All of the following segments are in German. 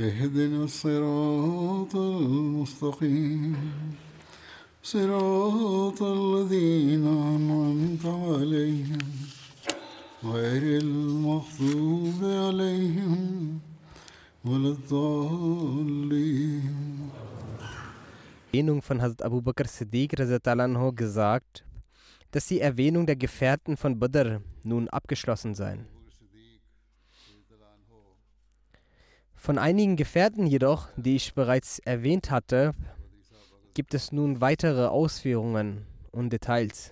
اهدنا الصراط المستقيم صراط الذين أنعمت عليهم غير المغضوب عليهم ولا الضالين Erwähnung von Hazrat Abu Bakr Siddiq anhu gesagt, dass die Erwähnung der Gefährten von Badr nun abgeschlossen seien. Von einigen Gefährten jedoch, die ich bereits erwähnt hatte, gibt es nun weitere Ausführungen und Details.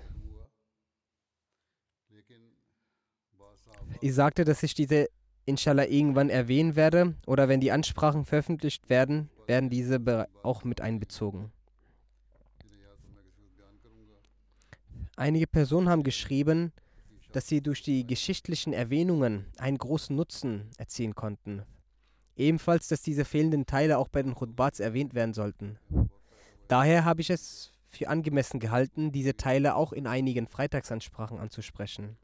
Ich sagte, dass ich diese inshallah irgendwann erwähnen werde oder wenn die Ansprachen veröffentlicht werden, werden diese auch mit einbezogen. Einige Personen haben geschrieben, dass sie durch die geschichtlichen Erwähnungen einen großen Nutzen erzielen konnten. Ebenfalls, dass diese fehlenden Teile auch bei den Khutbats erwähnt werden sollten. Daher habe ich es für angemessen gehalten, diese Teile auch in einigen Freitagsansprachen anzusprechen.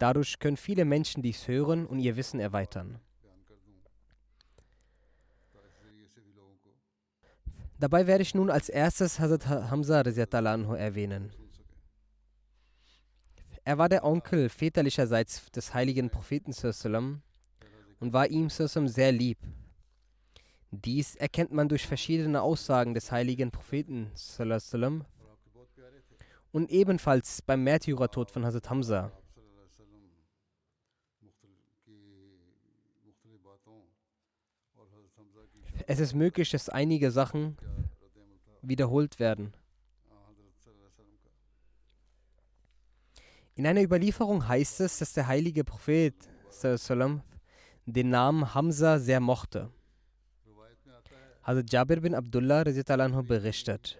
Dadurch können viele Menschen dies hören und ihr Wissen erweitern. Dabei werde ich nun als erstes Hazrat Hamza anhu erwähnen. Er war der Onkel väterlicherseits des heiligen Propheten und war ihm sehr lieb. Dies erkennt man durch verschiedene Aussagen des heiligen Propheten und ebenfalls beim Märtyrertod von Hazrat Hamza. Es ist möglich, dass einige Sachen wiederholt werden. In einer Überlieferung heißt es, dass der heilige Prophet den Namen Hamza sehr mochte. Hazrat Jabir bin Abdullah berichtet.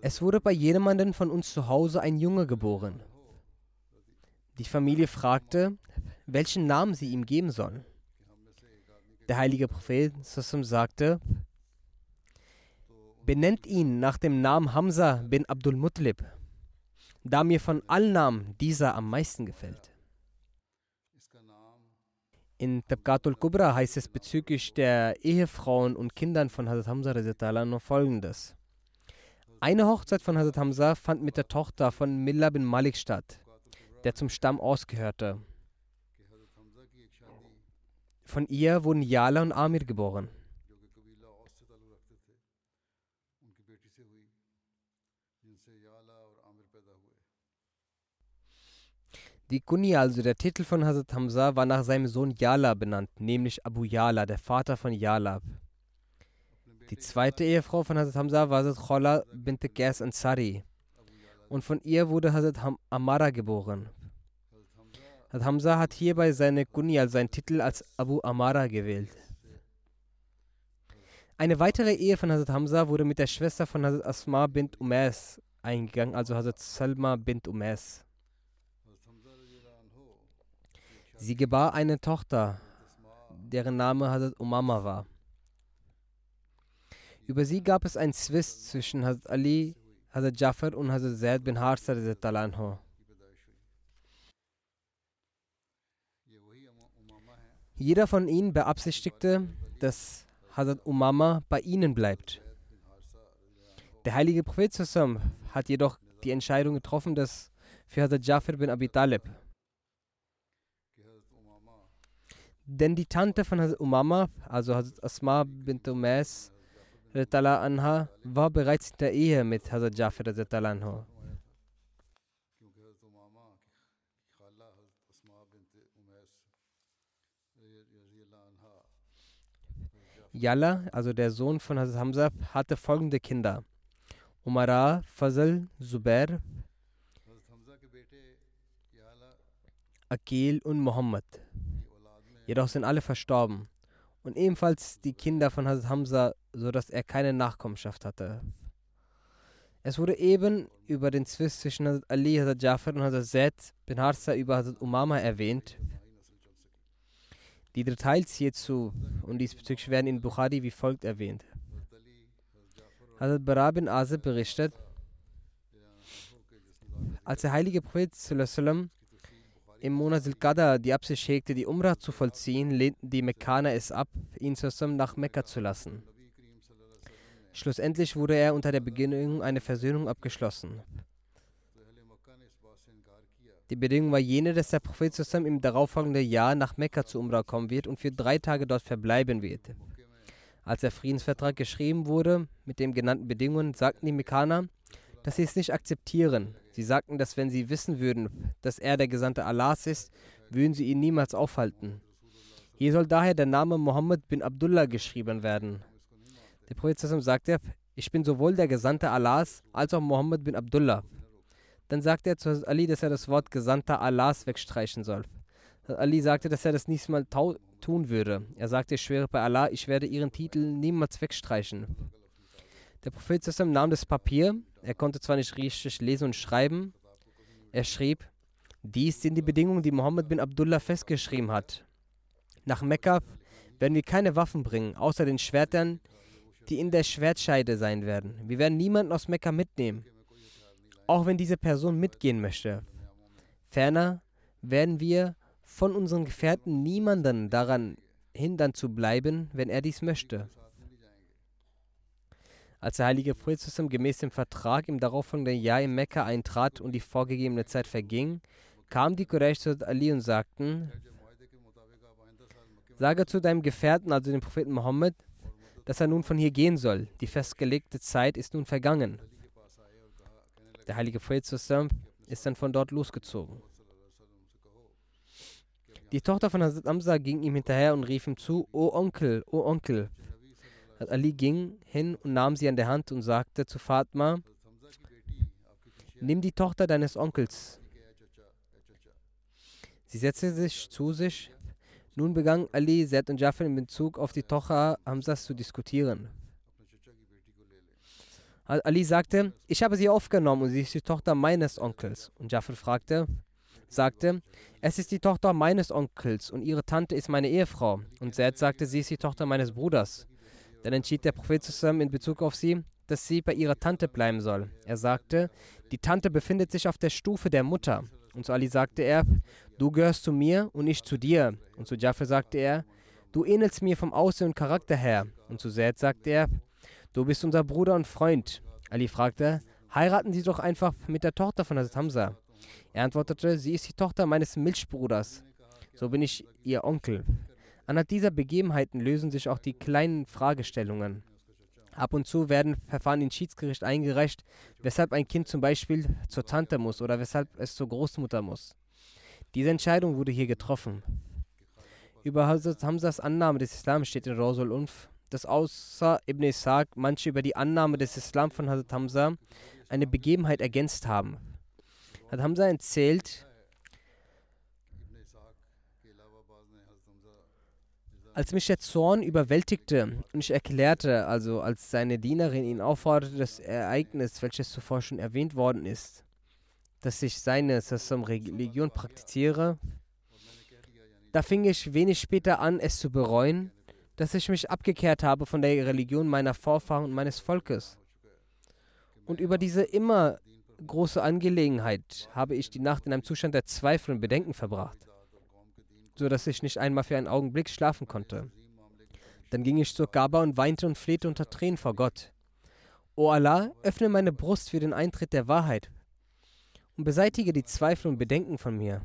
Es wurde bei jemandem von uns zu Hause ein Junge geboren. Die Familie fragte, welchen Namen sie ihm geben sollen. Der heilige Prophet sagte, benennt ihn nach dem Namen Hamza bin Abdul Mutlib, da mir von allen Namen dieser am meisten gefällt. In Tabqatul Kubra heißt es bezüglich der Ehefrauen und Kindern von Hazrat Hamza nur folgendes. Eine Hochzeit von Hazrat Hamza fand mit der Tochter von Milla bin Malik statt, der zum Stamm ausgehörte. Von ihr wurden Yala und Amir geboren. Die Kuni, also der Titel von Hazrat Hamza, war nach seinem Sohn Yala benannt, nämlich Abu Yala, der Vater von Yalab. Die zweite Ehefrau von Hazrat Hamza war Hazrat Khola bint Qais Ansari und von ihr wurde Hazrat Amara geboren. Hazrat Hamza hat hierbei seine Kuni, also seinen Titel als Abu Amara gewählt. Eine weitere Ehe von Hazrat Hamza wurde mit der Schwester von Hazrat Asma bint Umais eingegangen, also Hazrat Salma bint Umais. Sie gebar eine Tochter, deren Name Hazrat Umama war. Über sie gab es einen Zwist zwischen Hazrat Ali, Hazrat Jafar und Hazrat Zaid bin Harsa. Jeder von ihnen beabsichtigte, dass Hazrat Umama bei ihnen bleibt. Der heilige Prophet hat jedoch die Entscheidung getroffen, dass für Hazrat Jafar bin Abi Talib Denn die Tante von Hazrat Umama, also Hazrat Asma bint Umais, anha, war bereits in der Ehe mit Hazrat Jafar. anha. Yalla, also der Sohn von Hazrat Hamza, hatte folgende Kinder: Umara, Fazal, Zubair, Akil und Muhammad. Jedoch sind alle verstorben. Und ebenfalls die Kinder von Hazrat Hamza, sodass er keine Nachkommenschaft hatte. Es wurde eben über den Zwist zwischen Hazrat Ali, Hazrat Jafar und Hazrat Zed bin Harsa über Hazrat Umama erwähnt. Die Details hierzu und diesbezüglich werden in Bukhari wie folgt erwähnt. Hazrat Barab bin Azib berichtet, als der heilige Prophet sallam, im Monat al-Qadr die Absicht hegte, die Umrah zu vollziehen, lehnten die Mekkaner es ab, ihn zusammen nach Mekka zu lassen. Schlussendlich wurde er unter der Beginnung eine Versöhnung abgeschlossen. Die Bedingung war jene, dass der Prophet zusammen im darauffolgenden Jahr nach Mekka zu Umrah kommen wird und für drei Tage dort verbleiben wird. Als der Friedensvertrag geschrieben wurde, mit den genannten Bedingungen, sagten die Mekkaner, dass sie es nicht akzeptieren. Sie sagten, dass wenn sie wissen würden, dass er der Gesandte Allahs ist, würden sie ihn niemals aufhalten. Hier soll daher der Name Mohammed bin Abdullah geschrieben werden. Der Prophet sagte, ich bin sowohl der Gesandte Allahs als auch Mohammed bin Abdullah. Dann sagte er zu Ali, dass er das Wort Gesandter Allahs wegstreichen soll. Ali sagte, dass er das nicht mal tun würde. Er sagte, ich schwöre bei Allah, ich werde ihren Titel niemals wegstreichen. Der Prophet nahm das Papier. Er konnte zwar nicht richtig lesen und schreiben. Er schrieb, dies sind die Bedingungen, die Mohammed bin Abdullah festgeschrieben hat. Nach Mekka werden wir keine Waffen bringen, außer den Schwertern, die in der Schwertscheide sein werden. Wir werden niemanden aus Mekka mitnehmen, auch wenn diese Person mitgehen möchte. Ferner werden wir von unseren Gefährten niemanden daran hindern zu bleiben, wenn er dies möchte. Als der heilige zusammen gemäß dem Vertrag im darauffolgenden Jahr in Mekka eintrat und die vorgegebene Zeit verging, kamen die Quraysh zu Ali und sagten, Sage zu deinem Gefährten, also dem Propheten Mohammed, dass er nun von hier gehen soll. Die festgelegte Zeit ist nun vergangen. Der heilige Prophet ist dann von dort losgezogen. Die Tochter von Hazrat Amsa ging ihm hinterher und rief ihm zu, O Onkel, O Onkel. Ali ging hin und nahm sie an der Hand und sagte zu Fatma, Nimm die Tochter deines Onkels. Sie setzte sich zu sich. Nun begann Ali, Zed und Jafar in Bezug auf die Tochter Hamzas zu diskutieren. Ali sagte, ich habe sie aufgenommen und sie ist die Tochter meines Onkels. Und Jafar fragte, sagte, es ist die Tochter meines Onkels und ihre Tante ist meine Ehefrau. Und Zed sagte, sie ist die Tochter meines Bruders. Dann entschied der Prophet zusammen in Bezug auf sie, dass sie bei ihrer Tante bleiben soll. Er sagte, die Tante befindet sich auf der Stufe der Mutter. Und zu Ali sagte er, du gehörst zu mir und ich zu dir. Und zu Jafar sagte er, du ähnelst mir vom Aussehen und Charakter her. Und zu Zaid sagte er, du bist unser Bruder und Freund. Ali fragte, heiraten Sie doch einfach mit der Tochter von Hazrat Hamza. Er antwortete, sie ist die Tochter meines Milchbruders. So bin ich ihr Onkel. Anhand dieser Begebenheiten lösen sich auch die kleinen Fragestellungen. Ab und zu werden Verfahren ins Schiedsgericht eingereicht, weshalb ein Kind zum Beispiel zur Tante muss oder weshalb es zur Großmutter muss. Diese Entscheidung wurde hier getroffen. Über Hazrat Hamzas Annahme des Islam steht in Rawsul Unf, dass außer Ibn Ishaq manche über die Annahme des Islam von Hazrat Hamza eine Begebenheit ergänzt haben. Hazrat Hamza erzählt, Als mich der Zorn überwältigte und ich erklärte, also als seine Dienerin ihn aufforderte, das Ereignis, welches zuvor schon erwähnt worden ist, dass ich seine Sassam Religion praktiziere, da fing ich wenig später an, es zu bereuen, dass ich mich abgekehrt habe von der Religion meiner Vorfahren und meines Volkes. Und über diese immer große Angelegenheit habe ich die Nacht in einem Zustand der Zweifel und Bedenken verbracht so dass ich nicht einmal für einen Augenblick schlafen konnte. Dann ging ich zur Gaba und weinte und flehte unter Tränen vor Gott. O Allah, öffne meine Brust für den Eintritt der Wahrheit und beseitige die Zweifel und Bedenken von mir.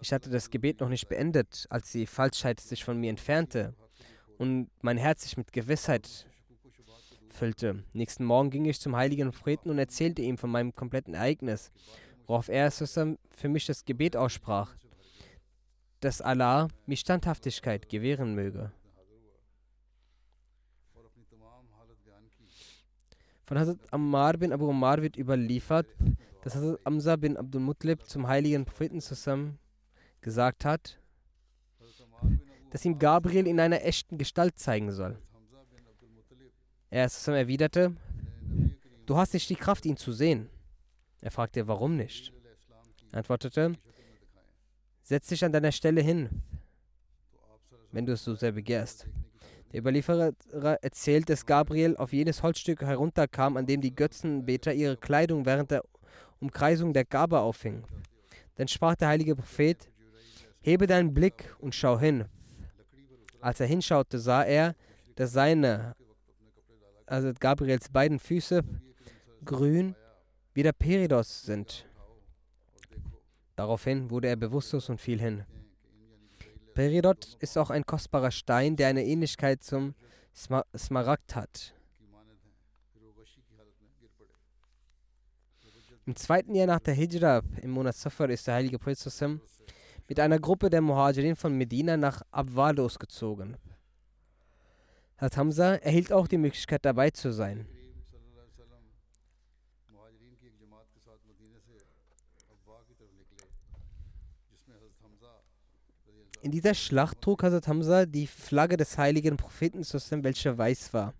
Ich hatte das Gebet noch nicht beendet, als die Falschheit sich von mir entfernte und mein Herz sich mit Gewissheit füllte. Nächsten Morgen ging ich zum heiligen Propheten und erzählte ihm von meinem kompletten Ereignis, worauf er für mich das Gebet aussprach, dass Allah mir Standhaftigkeit gewähren möge. Von Hazrat Ammar bin Abu Ammar wird überliefert, dass Hazrat Amza bin Abdul Mutlib zum heiligen Propheten zusammen gesagt hat, dass ihm Gabriel in einer echten Gestalt zeigen soll. Er zusammen erwiderte, du hast nicht die Kraft, ihn zu sehen. Er fragte, warum nicht? Er antwortete, setz dich an deiner Stelle hin, wenn du es so sehr begehrst. Der Überlieferer erzählt, dass Gabriel auf jenes Holzstück herunterkam, an dem die Götzenbeter ihre Kleidung während der Umkreisung der Gabe aufhingen. Dann sprach der heilige Prophet, hebe deinen Blick und schau hin. Als er hinschaute, sah er, dass seine, also Gabriels beiden Füße, grün wie der Peridos sind. Daraufhin wurde er bewusstlos und fiel hin. Peridot ist auch ein kostbarer Stein, der eine Ähnlichkeit zum Smaragd hat. Im zweiten Jahr nach der Hijra im Monat Safar ist der heilige Prophet mit einer Gruppe der Muhajirin von Medina nach Abwa losgezogen. Hat Hamza erhielt auch die Möglichkeit dabei zu sein. In dieser Schlacht trug Hazrat Hamza die Flagge des heiligen Propheten welche weiß war.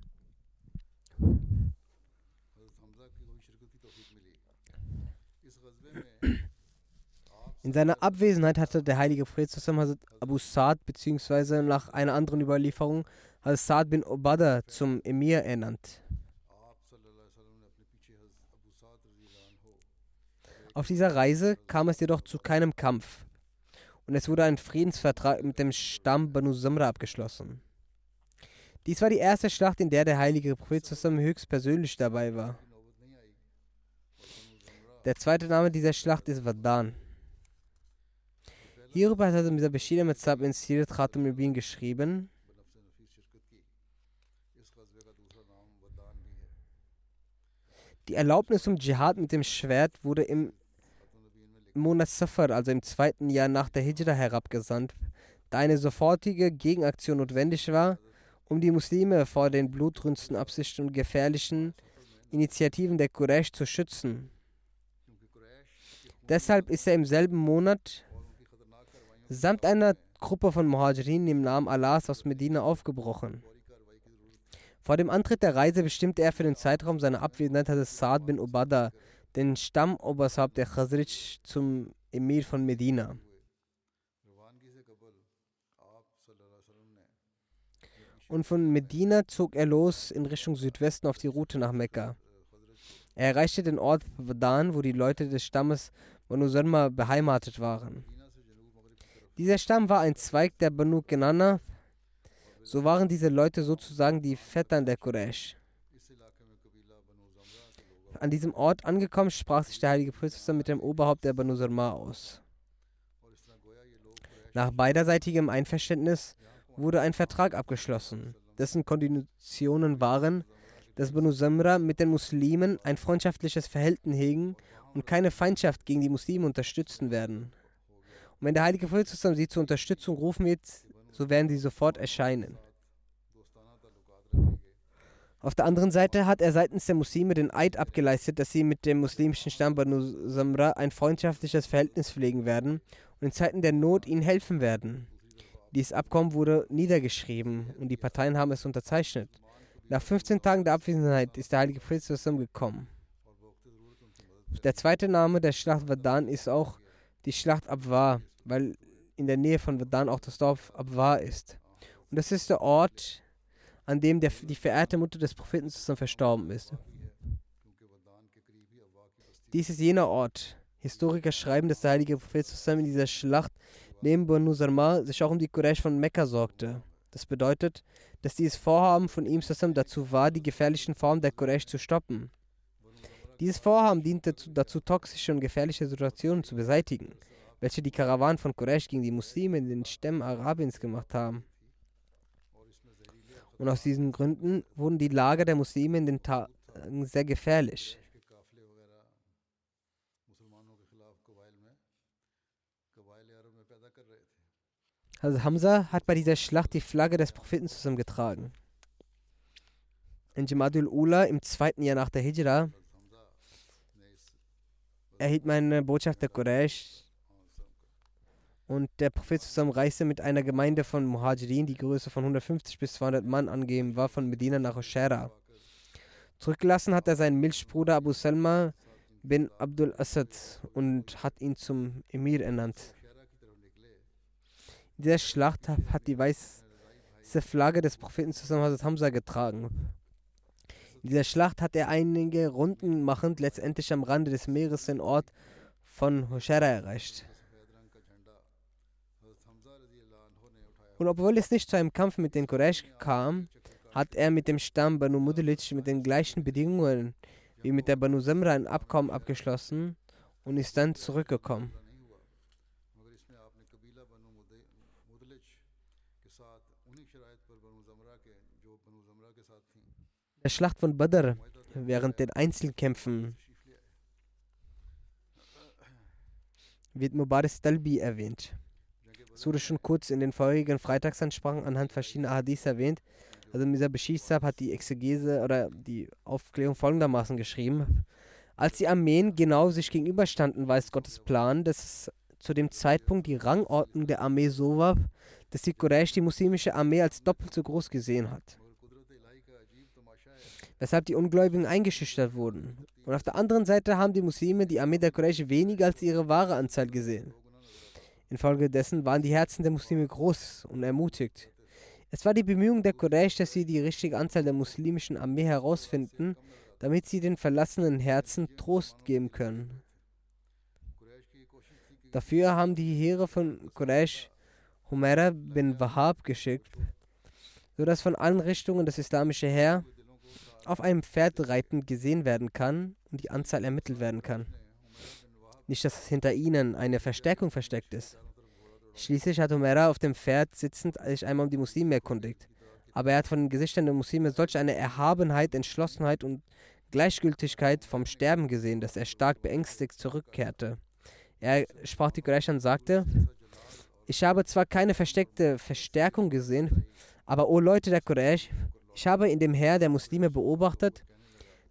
In seiner Abwesenheit hatte der heilige Prophet Hazrat Abu Sa'd bzw. nach einer anderen Überlieferung Hazrat Sa'd bin Obada zum Emir ernannt. Auf dieser Reise kam es jedoch zu keinem Kampf und es wurde ein Friedensvertrag mit dem Stamm Banu Samra abgeschlossen. Dies war die erste Schlacht, in der der heilige Prophet zusammen höchstpersönlich dabei war. Der zweite Name dieser Schlacht ist Wadan. Hierüber hat er Mirza Bashir Metzab in Sirat Khatam Rubin geschrieben. Die Erlaubnis zum Dschihad mit dem Schwert wurde im Monat Safar, also im zweiten Jahr nach der Hijra, herabgesandt, da eine sofortige Gegenaktion notwendig war, um die Muslime vor den blutrünsten Absichten und gefährlichen Initiativen der Quraysh zu schützen. Deshalb ist er im selben Monat samt einer Gruppe von Muhajirin im Namen Allahs aus Medina aufgebrochen. Vor dem Antritt der Reise bestimmte er für den Zeitraum seiner Abwesenheit Saad bin Ubada, den Stammoberhaupt der Khazraj zum Emir von Medina. Und von Medina zog er los in Richtung Südwesten auf die Route nach Mekka. Er erreichte den Ort Wadan, wo die Leute des Stammes Banu Salma beheimatet waren. Dieser Stamm war ein Zweig der Banu Kenana. So waren diese Leute sozusagen die Vettern der Quraysh. An diesem Ort angekommen, sprach sich der heilige Prophet mit dem Oberhaupt der Banu Salma aus. Nach beiderseitigem Einverständnis wurde ein Vertrag abgeschlossen, dessen Konditionen waren, dass Banu Samra mit den Muslimen ein freundschaftliches Verhältnis hegen und keine Feindschaft gegen die Muslime unterstützen werden. Und wenn der heilige Prophet sie zur Unterstützung rufen wird, so werden sie sofort erscheinen. Auf der anderen Seite hat er seitens der Muslime den Eid abgeleistet, dass sie mit dem muslimischen Stamm Banu Samra ein freundschaftliches Verhältnis pflegen werden und in Zeiten der Not ihnen helfen werden. Dieses Abkommen wurde niedergeschrieben und die Parteien haben es unterzeichnet. Nach 15 Tagen der Abwesenheit ist der heilige Prophet zusammengekommen. Der zweite Name der Schlacht Vadan ist auch die Schlacht Abwa, weil in der Nähe von Vadan auch das Dorf Abwa ist. Und das ist der Ort, an dem der, die verehrte Mutter des Propheten verstorben ist. Dies ist jener Ort. Historiker schreiben, dass der heilige Prophet zusammen in dieser Schlacht neben Banu Sarma sich auch um die Quraysh von Mekka sorgte. Das bedeutet, dass dieses Vorhaben von ihm zusammen dazu war, die gefährlichen Formen der Quraysh zu stoppen. Dieses Vorhaben diente dazu, toxische und gefährliche Situationen zu beseitigen. welche die Karawanen von Quraysh gegen die Muslime in den Stämmen Arabiens gemacht haben. Und aus diesen Gründen wurden die Lager der Muslime in den Tagen äh, sehr gefährlich. Also Hamza hat bei dieser Schlacht die Flagge des Propheten zusammengetragen. In Jamadul Ula im zweiten Jahr nach der Hijra erhielt meine Botschaft der Quraysh und der Prophet zusammen reiste mit einer Gemeinde von Muhajirin, die Größe von 150 bis 200 Mann angegeben war, von Medina nach Oshera. Zurückgelassen hat er seinen Milchbruder Abu Salma bin Abdul Asad und hat ihn zum Emir ernannt. In dieser Schlacht hat die weiße Flagge des Propheten zusammen Hazrat Hamza getragen. In dieser Schlacht hat er einige Runden machend letztendlich am Rande des Meeres den Ort von Hoshera erreicht. Und obwohl es nicht zu einem Kampf mit den Quraysh kam, hat er mit dem Stamm Banu Mudelic mit den gleichen Bedingungen wie mit der Banu Samra ein Abkommen abgeschlossen und ist dann zurückgekommen. der Schlacht von Badr während den Einzelkämpfen wird Mubarak Talbi erwähnt. Wurde schon kurz in den vorherigen Freitagsansprachen anhand verschiedener Hadith erwähnt. Also Misa Bashir hat die Exegese oder die Aufklärung folgendermaßen geschrieben. Als die Armeen genau sich gegenüberstanden, es Gottes Plan, dass zu dem Zeitpunkt die Rangordnung der Armee so war, dass die Quraysh die muslimische Armee als doppelt so groß gesehen hat. Weshalb die Ungläubigen eingeschüchtert wurden. Und auf der anderen Seite haben die Muslime die Armee der Quraysh weniger als ihre wahre Anzahl gesehen. Infolgedessen waren die Herzen der Muslime groß und ermutigt. Es war die Bemühung der Quraysh, dass sie die richtige Anzahl der muslimischen Armee herausfinden, damit sie den verlassenen Herzen Trost geben können. Dafür haben die Heere von Quraysh Humaira bin Wahab geschickt, sodass von allen Richtungen das islamische Heer auf einem Pferd reitend gesehen werden kann und die Anzahl ermittelt werden kann. Nicht, dass hinter ihnen eine Verstärkung versteckt ist. Schließlich hat Humera auf dem Pferd sitzend sich einmal um die Muslime erkundigt. Aber er hat von den Gesichtern der Muslime solch eine Erhabenheit, Entschlossenheit und Gleichgültigkeit vom Sterben gesehen, dass er stark beängstigt zurückkehrte. Er sprach die Quraysh und sagte, ich habe zwar keine versteckte Verstärkung gesehen, aber o Leute der Quraysh, ich habe in dem Heer der Muslime beobachtet,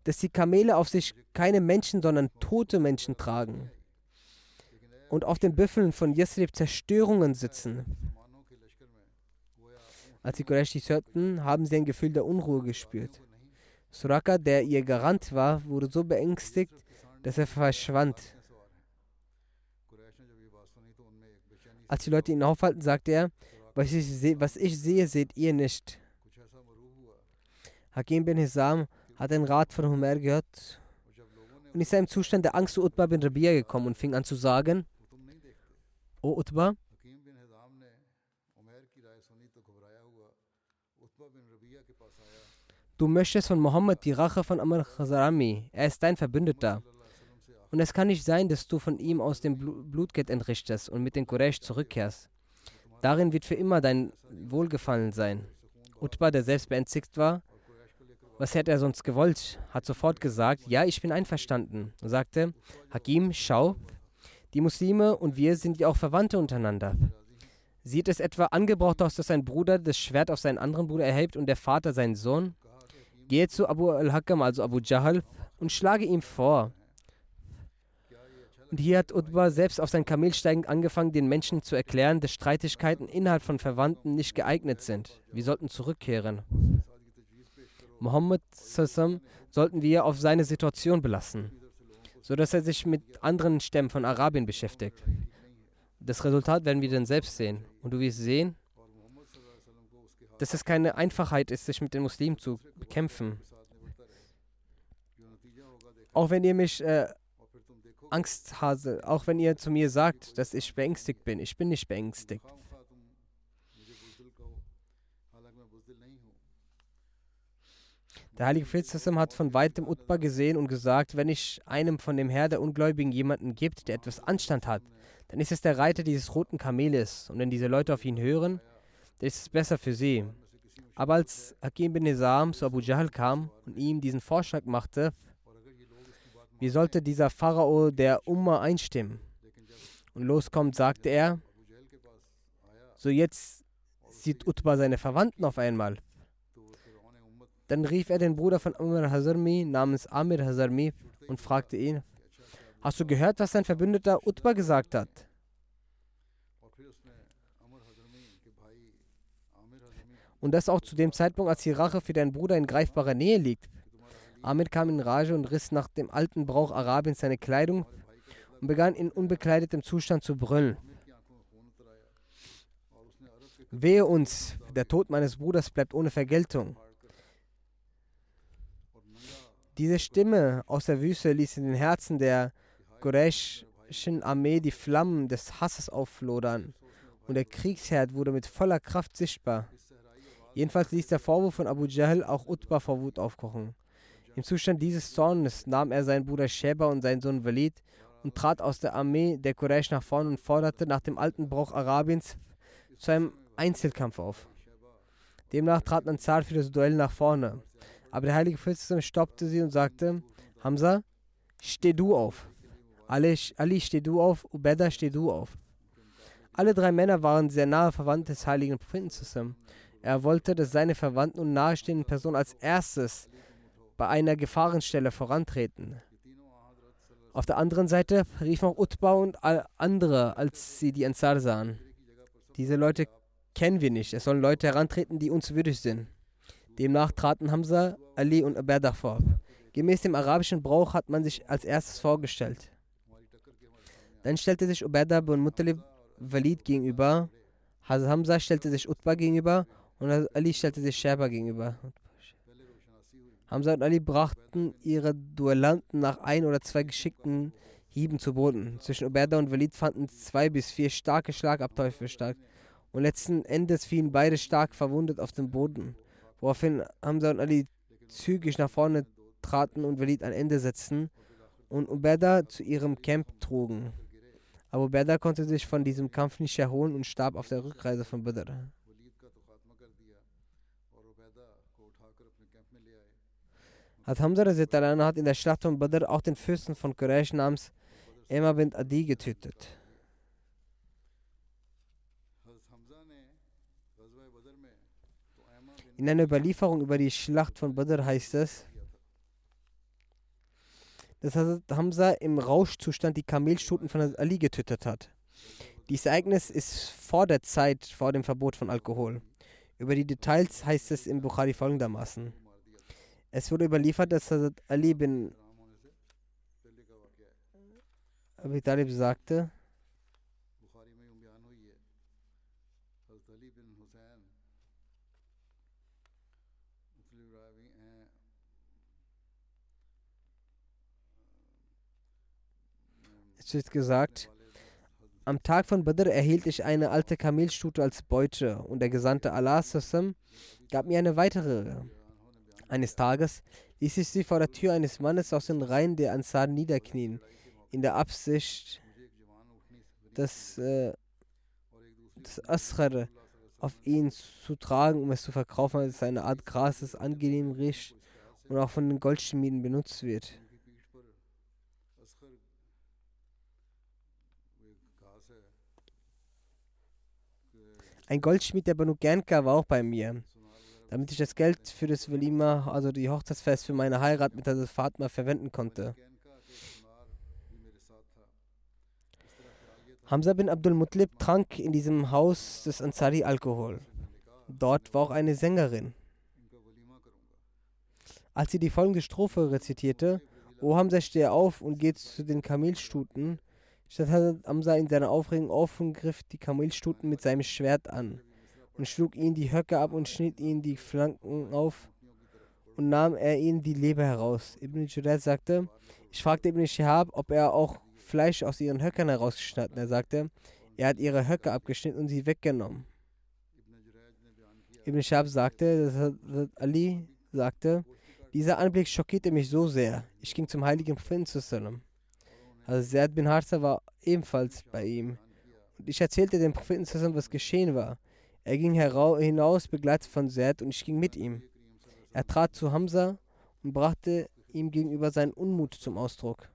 dass die Kamele auf sich keine Menschen, sondern tote Menschen tragen und auf den Büffeln von Yasrib Zerstörungen sitzen. Als die Quraysh dies hörten, haben sie ein Gefühl der Unruhe gespürt. Suraka, der ihr Garant war, wurde so beängstigt, dass er verschwand. Als die Leute ihn aufhalten, sagte er, was ich, seh, was ich sehe, seht ihr nicht. Hakim bin Hizam hat den Rat von Homer gehört und ist im Zustand der Angst zu Utbah bin Rabia gekommen und fing an zu sagen, O Utba, du möchtest von Mohammed die Rache von Amr Khazarami, er ist dein Verbündeter. Und es kann nicht sein, dass du von ihm aus dem Bl Blutgeld entrichtest und mit den Quraysh zurückkehrst. Darin wird für immer dein Wohlgefallen sein. Utba, der selbst beentzigt war, was hätte er sonst gewollt, hat sofort gesagt, ja, ich bin einverstanden und sagte, Hakim, schau, die Muslime und wir sind ja auch Verwandte untereinander. Sieht es etwa angebracht aus, dass ein Bruder das Schwert auf seinen anderen Bruder erhebt und der Vater seinen Sohn? Gehe zu Abu al-Hakam, also Abu Jahl, und schlage ihm vor. Und hier hat Utbah selbst auf sein Kamel steigend angefangen, den Menschen zu erklären, dass Streitigkeiten innerhalb von Verwandten nicht geeignet sind. Wir sollten zurückkehren. Mohammed sollten wir auf seine Situation belassen, sodass er sich mit anderen Stämmen von Arabien beschäftigt. Das Resultat werden wir dann selbst sehen. Und du wirst sehen, dass es keine Einfachheit ist, sich mit den Muslimen zu bekämpfen. Auch wenn ihr mich äh, Angsthase, auch wenn ihr zu mir sagt, dass ich beängstigt bin. Ich bin nicht beängstigt. Der heilige Prophet hat von weitem Utbah gesehen und gesagt, wenn ich einem von dem Herr der Ungläubigen jemanden gibt, der etwas Anstand hat, dann ist es der Reiter dieses roten Kameles. Und wenn diese Leute auf ihn hören, dann ist es besser für sie. Aber als Hakim bin Nizam zu Abu Jahl kam und ihm diesen Vorschlag machte, wie sollte dieser Pharao der Umma einstimmen? Und loskommt, sagte er, so jetzt sieht Utbah seine Verwandten auf einmal. Dann rief er den Bruder von Umar Hazarmi namens Amir Hazarmi und fragte ihn, hast du gehört, was sein Verbündeter Utbah gesagt hat? Und das auch zu dem Zeitpunkt, als die Rache für deinen Bruder in greifbarer Nähe liegt. Amir kam in Rage und riss nach dem alten Brauch Arabiens seine Kleidung und begann in unbekleidetem Zustand zu brüllen. Wehe uns, der Tod meines Bruders bleibt ohne Vergeltung. Diese Stimme aus der Wüste ließ in den Herzen der Qurayshischen Armee die Flammen des Hasses aufflodern und der Kriegsherd wurde mit voller Kraft sichtbar. Jedenfalls ließ der Vorwurf von Abu Jahl auch Utbah vor Wut aufkochen. Im Zustand dieses Zornes nahm er seinen Bruder Sheba und seinen Sohn Walid und trat aus der Armee der Quraysh nach vorn und forderte nach dem alten Brauch Arabiens zu einem Einzelkampf auf. Demnach trat Ansar für das Duell nach vorne. Aber der heilige Prophet stoppte sie und sagte: Hamza, steh du auf. Ali, steh du auf. Ubeda, steh du auf. Alle drei Männer waren sehr nahe Verwandte des heiligen Propheten zusammen. Er wollte, dass seine Verwandten und nahestehenden Personen als erstes bei einer Gefahrenstelle vorantreten. Auf der anderen Seite riefen auch Utbah und andere, als sie die Ansar sahen. Diese Leute kennen wir nicht. Es sollen Leute herantreten, die uns würdig sind. Demnach traten Hamza, Ali und Aberdah vor. Gemäß dem arabischen Brauch hat man sich als erstes vorgestellt. Dann stellte sich Ubaida bin Muttalib Walid gegenüber, Hazrat Hamza stellte sich Utbah gegenüber und Ali stellte sich Sheba gegenüber. Hamza und Ali brachten ihre Duellanten nach ein oder zwei geschickten Hieben zu Boden. Zwischen Ubaida und Walid fanden zwei bis vier starke Schlagabteufel statt und letzten Endes fielen beide stark verwundet auf den Boden, woraufhin Hamza und Ali zügig nach vorne traten und Walid ein Ende setzten und Ubaida zu ihrem Camp trugen. Aber Ubaida konnte sich von diesem Kampf nicht erholen und starb auf der Rückreise von Badr. Hat Hamza hat in der Schlacht von Badr auch den Fürsten von Quraysh namens Emma bin Adi getötet. In einer Überlieferung über die Schlacht von Badr heißt es, dass Hamza im Rauschzustand die Kamelstuten von Ali getötet hat. Dieses Ereignis ist vor der Zeit, vor dem Verbot von Alkohol. Über die Details heißt es im Bukhari folgendermaßen. Es wurde überliefert, dass Hazrat Ali bin Abi Talib sagte, wird gesagt, am Tag von Badr erhielt ich eine alte Kamelstute als Beute und der Gesandte Allah gab mir eine weitere. Eines Tages ließ ich sie vor der Tür eines Mannes aus den Reihen der Ansar niederknien, in der Absicht, das, äh, das Asrar auf ihn zu tragen, um es zu verkaufen, als eine Art Gras, das angenehm riecht und auch von den Goldschmieden benutzt wird. Ein Goldschmied der Banu Gernka war auch bei mir. Damit ich das Geld für das Velima, also die Hochzeitsfest für meine Heirat mit der Fatma verwenden konnte. Hamza bin Abdul Mutlib trank in diesem Haus des Ansari Alkohol. Dort war auch eine Sängerin. Als sie die folgende Strophe rezitierte, O Hamza, stehe auf und geht zu den Kamelstuten, Statt hat Amsa in seiner Aufregung offen griff die Kamelstuten mit seinem Schwert an und schlug ihnen die Höcke ab und schnitt ihnen die Flanken auf und nahm er ihnen die Leber heraus. Ibn Judayd sagte, ich fragte Ibn Shihab, ob er auch Fleisch aus ihren Höckern herausgeschnitten. Er sagte, er hat ihre Höcke abgeschnitten und sie weggenommen. Ibn Shihab sagte, dass Ali sagte, dieser Anblick schockierte mich so sehr. Ich ging zum heiligen Propheten zusammen. Also Zaid bin Harza war ebenfalls bei ihm. Und ich erzählte dem Propheten, zusammen, was geschehen war. Er ging hinaus, begleitet von Zaid, und ich ging mit ihm. Er trat zu Hamza und brachte ihm gegenüber seinen Unmut zum Ausdruck.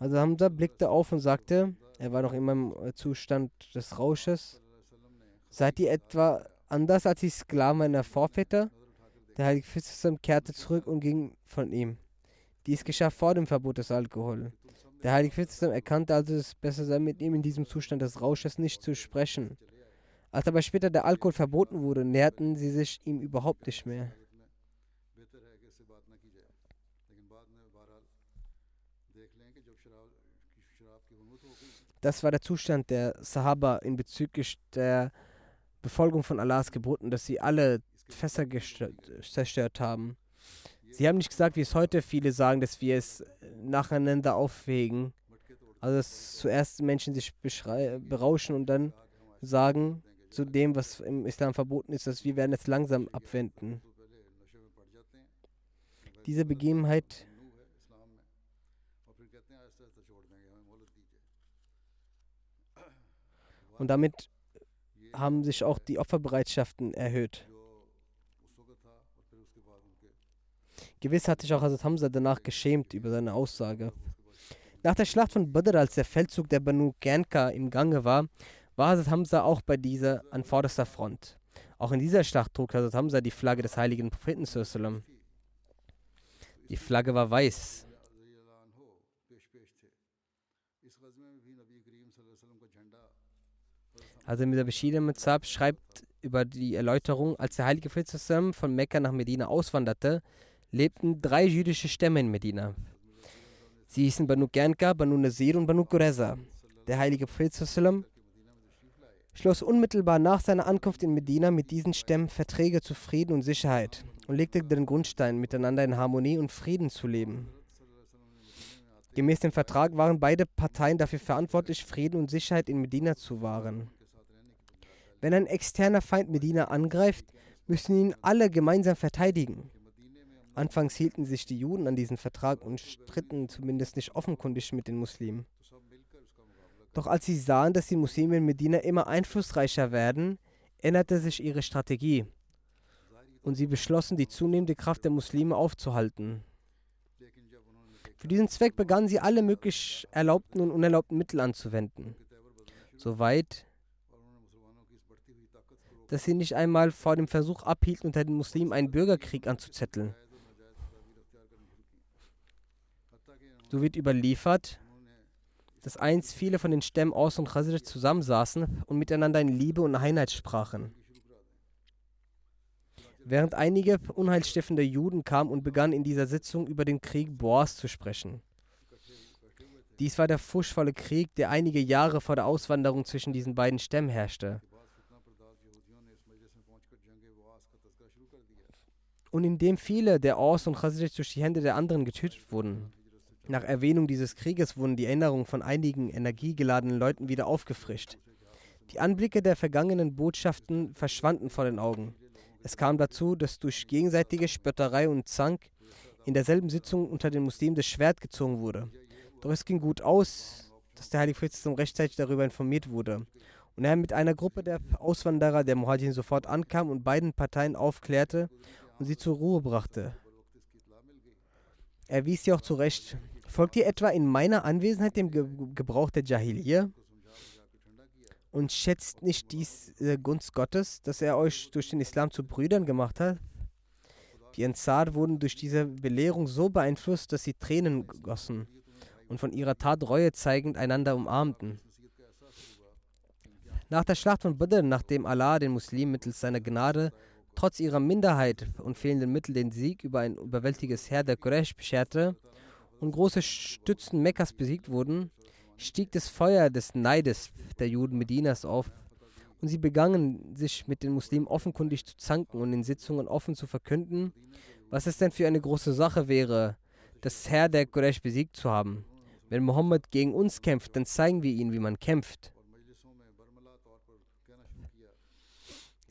Also Hamza blickte auf und sagte, er war noch immer im äh, Zustand des Rausches, seid ihr etwa anders als die Sklaven meiner Vorväter? Der heilige Christus kehrte zurück und ging von ihm. Dies geschah vor dem Verbot des Alkohol. Der heilige Christus erkannte also, dass es besser sei, mit ihm in diesem Zustand des Rausches nicht zu sprechen. Als aber später der Alkohol verboten wurde, näherten sie sich ihm überhaupt nicht mehr. Das war der Zustand der Sahaba in bezüglich der Befolgung von Allahs Geboten, dass sie alle Fässer zerstört haben. Sie haben nicht gesagt, wie es heute viele sagen, dass wir es nacheinander aufwägen. Also dass zuerst Menschen sich berauschen und dann sagen zu dem, was im Islam verboten ist, dass wir werden es langsam abwenden. Diese Begebenheit Und damit haben sich auch die Opferbereitschaften erhöht. Gewiss hat sich auch Hazrat Hamza danach geschämt über seine Aussage. Nach der Schlacht von Badr, als der Feldzug der Banu Gernka im Gange war, war Hazrat Hamza auch bei dieser an vorderster Front. Auch in dieser Schlacht trug Hazrat Hamza die Flagge des heiligen Propheten. Die Flagge war weiß. Also mit der Mitzab schreibt über die Erläuterung, als der heilige Prophet von Mekka nach Medina auswanderte, lebten drei jüdische Stämme in Medina. Sie hießen Banu Gernka, Banu Nazir und Banu Qureza. Der heilige Prophet schloss unmittelbar nach seiner Ankunft in Medina mit diesen Stämmen Verträge zu Frieden und Sicherheit und legte den Grundstein, miteinander in Harmonie und Frieden zu leben. Gemäß dem Vertrag waren beide Parteien dafür verantwortlich, Frieden und Sicherheit in Medina zu wahren. Wenn ein externer Feind Medina angreift, müssen ihn alle gemeinsam verteidigen. Anfangs hielten sich die Juden an diesen Vertrag und stritten zumindest nicht offenkundig mit den Muslimen. Doch als sie sahen, dass die Muslime in Medina immer einflussreicher werden, änderte sich ihre Strategie und sie beschlossen, die zunehmende Kraft der Muslime aufzuhalten. Für diesen Zweck begannen sie alle möglich erlaubten und unerlaubten Mittel anzuwenden. Soweit, dass sie nicht einmal vor dem Versuch abhielten, unter den Muslimen einen Bürgerkrieg anzuzetteln. So wird überliefert, dass einst viele von den Stämmen Aus und Khazraj zusammensaßen und miteinander in Liebe und Einheit sprachen. Während einige unheilstiftende Juden kamen und begannen in dieser Sitzung über den Krieg Boas zu sprechen. Dies war der furchtvolle Krieg, der einige Jahre vor der Auswanderung zwischen diesen beiden Stämmen herrschte. Und in dem viele der Aus und Khazraj durch die Hände der anderen getötet wurden. Nach Erwähnung dieses Krieges wurden die Erinnerungen von einigen energiegeladenen Leuten wieder aufgefrischt. Die Anblicke der vergangenen Botschaften verschwanden vor den Augen. Es kam dazu, dass durch gegenseitige Spötterei und Zank in derselben Sitzung unter den Muslimen das Schwert gezogen wurde. Doch es ging gut aus, dass der Heilige Prophet rechtzeitig darüber informiert wurde und er mit einer Gruppe der Auswanderer der Muhajirin sofort ankam und beiden Parteien aufklärte und sie zur Ruhe brachte. Er wies sie auch zurecht, Folgt ihr etwa in meiner Anwesenheit dem Ge Gebrauch der Jahiliyyah? Und schätzt nicht dies äh, Gunst Gottes, dass er euch durch den Islam zu Brüdern gemacht hat? Die Ansar wurden durch diese Belehrung so beeinflusst, dass sie Tränen gossen und von ihrer Tat Reue zeigend einander umarmten. Nach der Schlacht von Badr, nachdem Allah den Muslimen mittels seiner Gnade trotz ihrer Minderheit und fehlenden Mittel den Sieg über ein überwältiges Heer der Quraysh bescherte, und große Stützen Mekkas besiegt wurden, stieg das Feuer des Neides der Juden Medinas auf und sie begannen, sich mit den Muslimen offenkundig zu zanken und in Sitzungen offen zu verkünden, was es denn für eine große Sache wäre, das Herr der Quraysh besiegt zu haben. Wenn Mohammed gegen uns kämpft, dann zeigen wir ihm, wie man kämpft.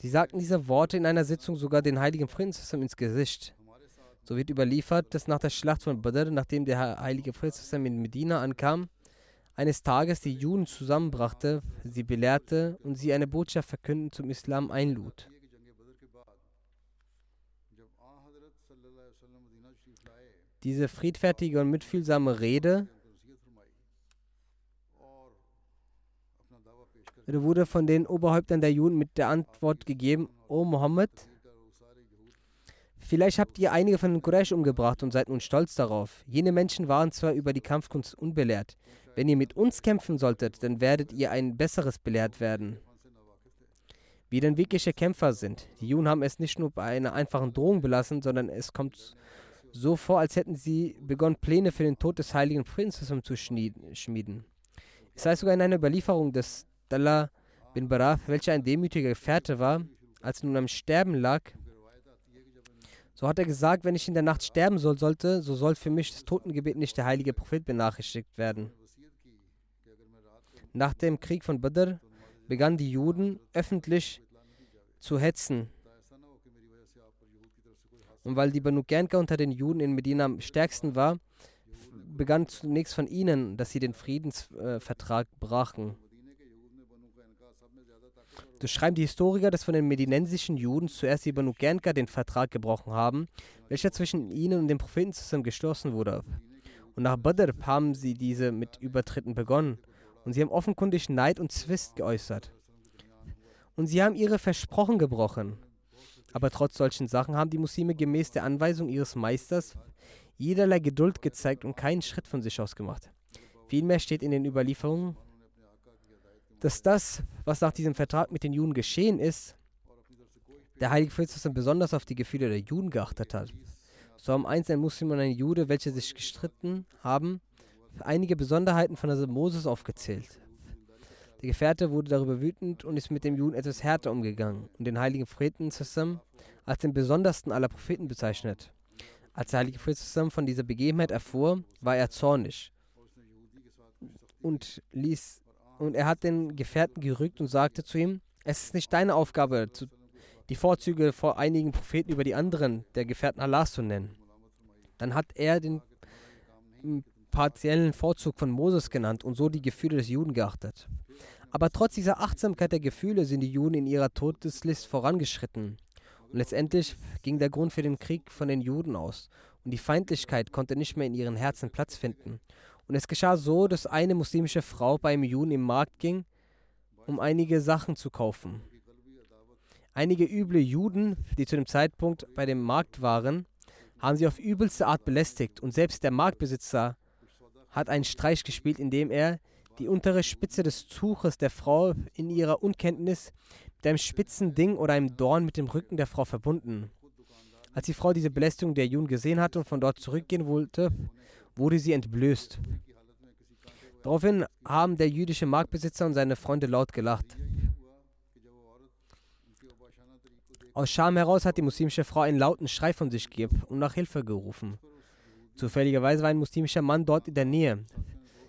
Sie sagten diese Worte in einer Sitzung sogar den heiligen Frieden ins Gesicht. So wird überliefert, dass nach der Schlacht von Badr, nachdem der heilige Frieden in Medina ankam, eines Tages die Juden zusammenbrachte, sie belehrte und sie eine Botschaft verkünden zum Islam einlud. Diese friedfertige und mitfühlsame Rede wurde von den Oberhäuptern der Juden mit der Antwort gegeben, O Mohammed, vielleicht habt ihr einige von den Quraysh umgebracht und seid nun stolz darauf. Jene Menschen waren zwar über die Kampfkunst unbelehrt. Wenn ihr mit uns kämpfen solltet, dann werdet ihr ein besseres belehrt werden. Wir denn wirkliche Kämpfer sind. Die Juden haben es nicht nur bei einer einfachen Drohung belassen, sondern es kommt so vor, als hätten sie begonnen, Pläne für den Tod des heiligen Prinzessin zu schmieden. Es heißt sogar in einer Überlieferung, dass Abdallah bin Baraf, welcher ein demütiger Gefährte war, als er nun am Sterben lag, so hat er gesagt, wenn ich in der Nacht sterben soll, sollte, so soll für mich das Totengebet nicht der heilige Prophet benachrichtigt werden. Nach dem Krieg von Badr begannen die Juden öffentlich zu hetzen. Und weil die Banu Gernka unter den Juden in Medina am stärksten war, begann zunächst von ihnen, dass sie den Friedensvertrag brachen. So schreiben die Historiker, dass von den medinensischen Juden zuerst die Banu Gernka den Vertrag gebrochen haben, welcher zwischen ihnen und dem Propheten zusammen geschlossen wurde. Und nach Badr haben sie diese mit Übertritten begonnen. Und sie haben offenkundig Neid und Zwist geäußert. Und sie haben ihre Versprochen gebrochen. Aber trotz solchen Sachen haben die Muslime gemäß der Anweisung ihres Meisters jederlei Geduld gezeigt und keinen Schritt von sich aus gemacht. Vielmehr steht in den Überlieferungen, dass das, was nach diesem Vertrag mit den Juden geschehen ist, der heilige Prophet besonders auf die Gefühle der Juden geachtet hat. So haben einst ein Muslim und ein Jude, welche sich gestritten haben, einige Besonderheiten von Hazrat Moses aufgezählt. Der Gefährte wurde darüber wütend und ist mit dem Juden etwas härter umgegangen und den heiligen Propheten zusammen als den besondersten aller Propheten bezeichnet. Als der heilige Prophet zusammen von dieser Begebenheit erfuhr, war er zornig und ließ und er hat den Gefährten gerügt und sagte zu ihm, es ist nicht deine Aufgabe, die Vorzüge vor einigen Propheten über die anderen der Gefährten Allahs zu nennen. Dann hat er den partiellen Vorzug von Moses genannt und so die Gefühle des Juden geachtet. Aber trotz dieser Achtsamkeit der Gefühle sind die Juden in ihrer Todeslist vorangeschritten. Und letztendlich ging der Grund für den Krieg von den Juden aus. Und die Feindlichkeit konnte nicht mehr in ihren Herzen Platz finden. Und es geschah so, dass eine muslimische Frau beim Juden im Markt ging, um einige Sachen zu kaufen. Einige üble Juden, die zu dem Zeitpunkt bei dem Markt waren, haben sie auf übelste Art belästigt und selbst der Marktbesitzer hat einen Streich gespielt, indem er die untere Spitze des Tuches der Frau in ihrer Unkenntnis mit einem spitzen Ding oder einem Dorn mit dem Rücken der Frau verbunden. Als die Frau diese Belästigung der Juden gesehen hatte und von dort zurückgehen wollte, wurde sie entblößt. Daraufhin haben der jüdische Marktbesitzer und seine Freunde laut gelacht. Aus Scham heraus hat die muslimische Frau einen lauten Schrei von sich gegeben und nach Hilfe gerufen. Zufälligerweise war ein muslimischer Mann dort in der Nähe.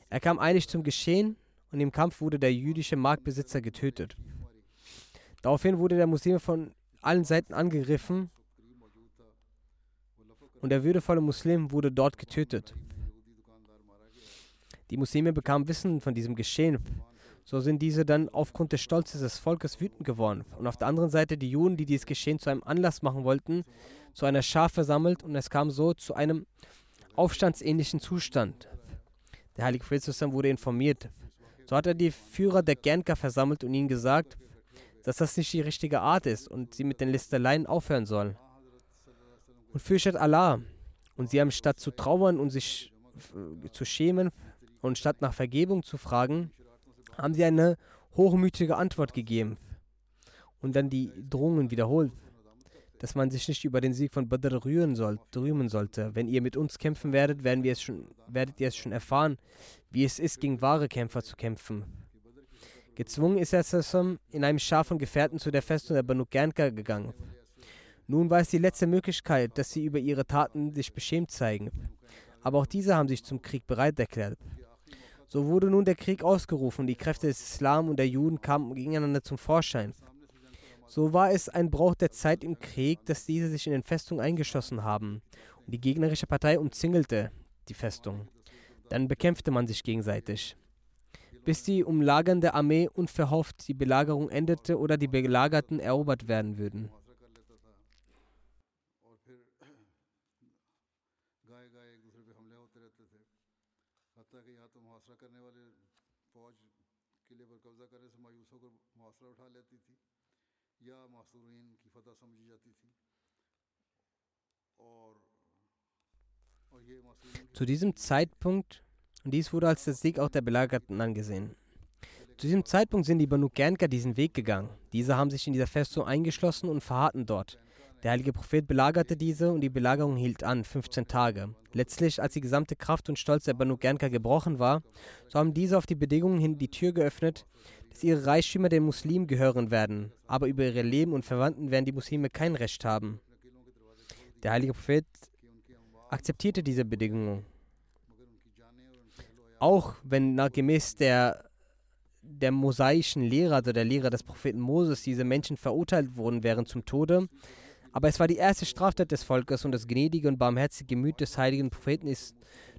Er kam eilig zum Geschehen und im Kampf wurde der jüdische Marktbesitzer getötet. Daraufhin wurde der Muslim von allen Seiten angegriffen und der würdevolle Muslim wurde dort getötet. Die Muslime bekamen Wissen von diesem Geschehen. So sind diese dann aufgrund des Stolzes des Volkes wütend geworden. Und auf der anderen Seite die Juden, die dieses Geschehen zu einem Anlass machen wollten, zu einer Schar versammelt und es kam so zu einem aufstandsähnlichen Zustand. Der heilige Prophet wurde informiert. So hat er die Führer der Gernka versammelt und ihnen gesagt, dass das nicht die richtige Art ist und sie mit den Listeleien aufhören sollen. Und fürchtet Allah. Und sie haben statt zu trauern und sich zu schämen, und statt nach Vergebung zu fragen, haben sie eine hochmütige Antwort gegeben und dann die Drohungen wiederholt, dass man sich nicht über den Sieg von Badr rühren soll, rühmen sollte. Wenn ihr mit uns kämpfen werdet, werden wir es schon, werdet ihr es schon erfahren, wie es ist, gegen wahre Kämpfer zu kämpfen. Gezwungen ist er in einem Schar von Gefährten zu der Festung der Banu Gernka gegangen. Nun war es die letzte Möglichkeit, dass sie über ihre Taten sich beschämt zeigen. Aber auch diese haben sich zum Krieg bereit erklärt. So wurde nun der Krieg ausgerufen, die Kräfte des Islam und der Juden kamen gegeneinander zum Vorschein. So war es ein Brauch der Zeit im Krieg, dass diese sich in den Festungen eingeschlossen haben und die gegnerische Partei umzingelte die Festung. Dann bekämpfte man sich gegenseitig, bis die umlagernde Armee unverhofft die Belagerung endete oder die Belagerten erobert werden würden. या मासूरीन की फतह समझी जाती थी और और ये मासूरीन Zu diesem Zeitpunkt, und dies wurde als der Sieg auch der Belagerten angesehen. Zu diesem Zeitpunkt sind die Banu Gernka diesen Weg gegangen. Diese haben sich in dieser Festung eingeschlossen und verharrten dort. Der heilige Prophet belagerte diese und die Belagerung hielt an, 15 Tage. Letztlich, als die gesamte Kraft und Stolz der Banu Gernka gebrochen war, so haben diese auf die Bedingungen hin die Tür geöffnet, dass ihre Reichtümer den Muslimen gehören werden, aber über ihre Leben und Verwandten werden die Muslime kein Recht haben. Der heilige Prophet akzeptierte diese Bedingungen. Auch wenn nach gemäß der, der mosaischen Lehre, also der Lehre des Propheten Moses, diese Menschen verurteilt worden wären zum Tode, aber es war die erste Straftat des Volkes und das gnädige und barmherzige Gemüt des heiligen Propheten ist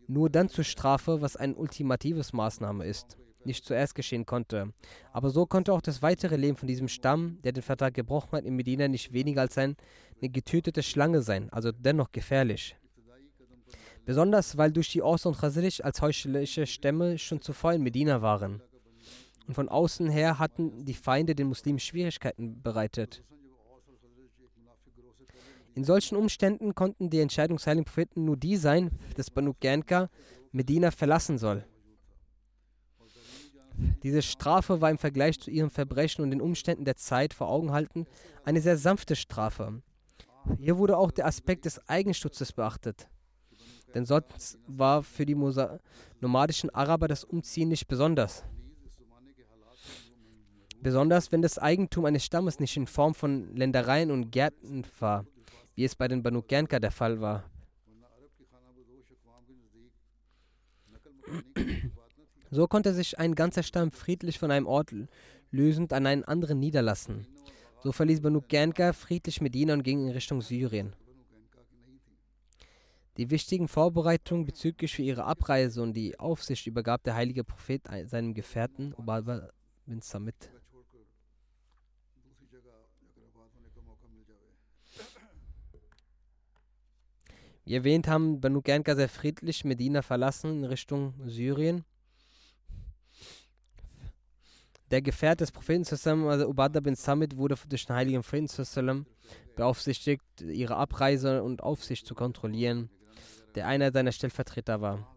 nur dann zur Strafe, was ein ultimatives Maßnahme ist, nicht zuerst geschehen konnte. Aber so konnte auch das weitere Leben von diesem Stamm, der den Vertrag gebrochen hat, in Medina nicht weniger als ein, eine getötete Schlange sein, also dennoch gefährlich. Besonders weil durch die Aus und Khazraj als heuchlerische Stämme schon zuvor in Medina waren. Und von außen her hatten die Feinde den Muslimen Schwierigkeiten bereitet. In solchen Umständen konnten die entscheidungsheiligen Propheten nur die sein, dass Banu Gernka Medina verlassen soll. Diese Strafe war im Vergleich zu ihrem Verbrechen und den Umständen der Zeit vor Augen halten eine sehr sanfte Strafe. Hier wurde auch der Aspekt des Eigenschutzes beachtet. Denn sonst war für die Mosa nomadischen Araber das Umziehen nicht besonders. Besonders wenn das Eigentum eines Stammes nicht in Form von Ländereien und Gärten war, wie es bei den Banu Gernka der Fall war. So konnte sich ein ganzer Stamm friedlich von einem Ort lösend an einen anderen niederlassen. So verließ Banu Gernka friedlich Medina und ging in Richtung Syrien. Die wichtigen Vorbereitungen bezüglich für ihre Abreise und die Aufsicht übergab der heilige Prophet seinem Gefährten Ubaba bin Samit. Wie erwähnt haben Banu Gernka sehr friedlich Medina verlassen in Richtung Syrien. Der Gefährt des Propheten, also Ubada bin Samit, wurde durch den heiligen Propheten beaufsichtigt, ihre Abreise und Aufsicht zu kontrollieren, der einer seiner Stellvertreter war.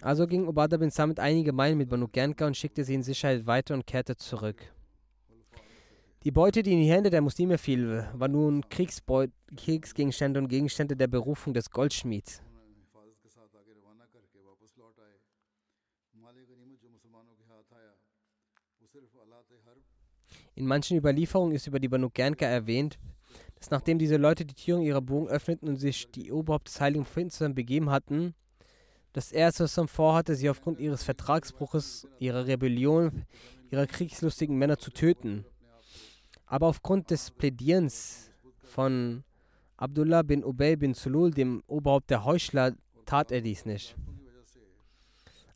Also ging Ubada bin Samit einige Meilen mit Banu Gernka und schickte sie in Sicherheit weiter und kehrte zurück. Die Beute, die in die Hände der Muslime fiel, war nun Kriegsbeut Kriegsgegenstände und Gegenstände der Berufung des Goldschmieds. In manchen Überlieferungen ist über die Banu Gernka erwähnt, dass nachdem diese Leute die Türen ihrer Bogen öffneten und sich die Oberhaupt des heiligen Propheten begeben hatten, dass er zusammen vorhatte, sie aufgrund ihres Vertragsbruches, ihrer Rebellion, ihrer kriegslustigen Männer zu töten. Aber aufgrund des Plädierens von Abdullah bin Ubay bin Sulul, dem Oberhaupt der Heuchler, tat er dies nicht.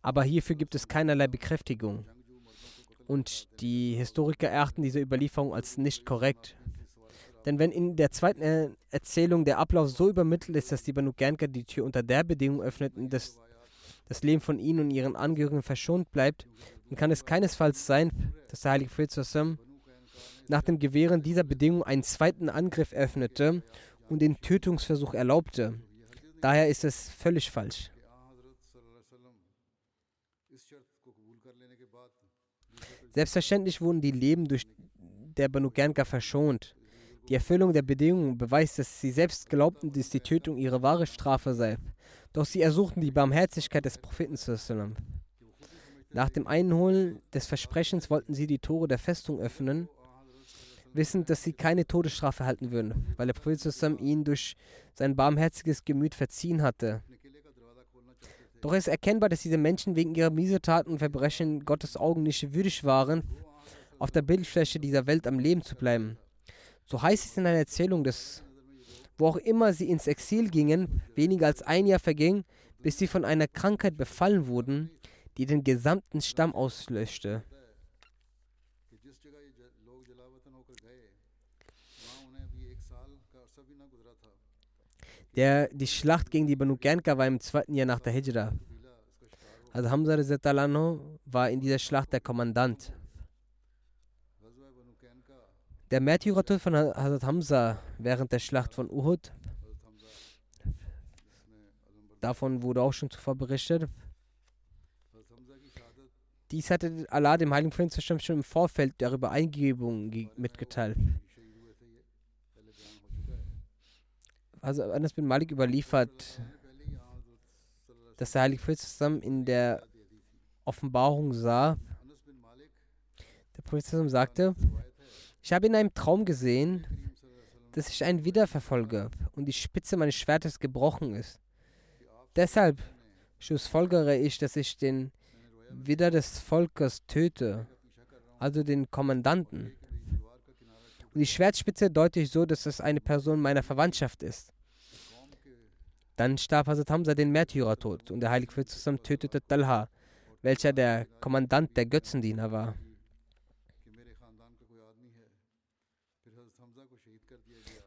Aber hierfür gibt es keinerlei Bekräftigung. Und die Historiker erachten diese Überlieferung als nicht korrekt. Denn wenn in der zweiten Erzählung der Ablauf so übermittelt ist, dass die Banu Gernka die Tür unter der Bedingung öffneten, dass das Leben von ihnen und ihren Angehörigen verschont bleibt, dann kann es keinesfalls sein, dass der heilige Prophet nach dem Gewähren dieser Bedingung einen zweiten Angriff öffnete und den Tötungsversuch erlaubte. Daher ist es völlig falsch. Selbstverständlich wurden die Leben durch der Banu Gernka verschont. Die Erfüllung der Bedingungen beweist, dass sie selbst glaubten, dass die Tötung ihre wahre Strafe sei. Doch sie ersuchten die Barmherzigkeit des Propheten. Nach dem Einholen des Versprechens wollten sie die Tore der Festung öffnen, wissend, dass sie keine Todesstrafe erhalten würden, weil der Prophet ihnen durch sein barmherziges Gemüt verziehen hatte. Doch es ist erkennbar, dass diese Menschen wegen ihrer Miesetaten und Verbrechen Gottes Augen nicht würdig waren, auf der Bildfläche dieser Welt am Leben zu bleiben. So heißt es in einer Erzählung, dass wo auch immer sie ins Exil gingen, weniger als ein Jahr verging, bis sie von einer Krankheit befallen wurden, die den gesamten Stamm auslöschte. Der, die Schlacht gegen die Banu Ganka war im zweiten Jahr nach der Hijra. Also Hamza Zetalanho war in dieser Schlacht der Kommandant. Der Märtyrertod von Hazrat Hamza während der Schlacht von Uhud, davon wurde auch schon zuvor berichtet. Dies hatte Allah dem Heiligen Prinzen schon im Vorfeld darüber Eingebungen mitgeteilt. Also Anas bin Malik überliefert, dass der Heilige Prophet zusammen in der Offenbarung sah. Der Prophet sagte, ich habe in einem Traum gesehen, dass ich einen wiederverfolge und die Spitze meines Schwertes gebrochen ist. Deshalb schlussfolgere ich, dass ich den Widder des Volkes töte, also den Kommandanten. Und die Schwertspitze deute ich so, dass es eine Person meiner Verwandtschaft ist. Dann starb Hazrat Hamza den Märtyrertod und der Heilige Prophet tötete Talha, welcher der Kommandant der Götzendiener war.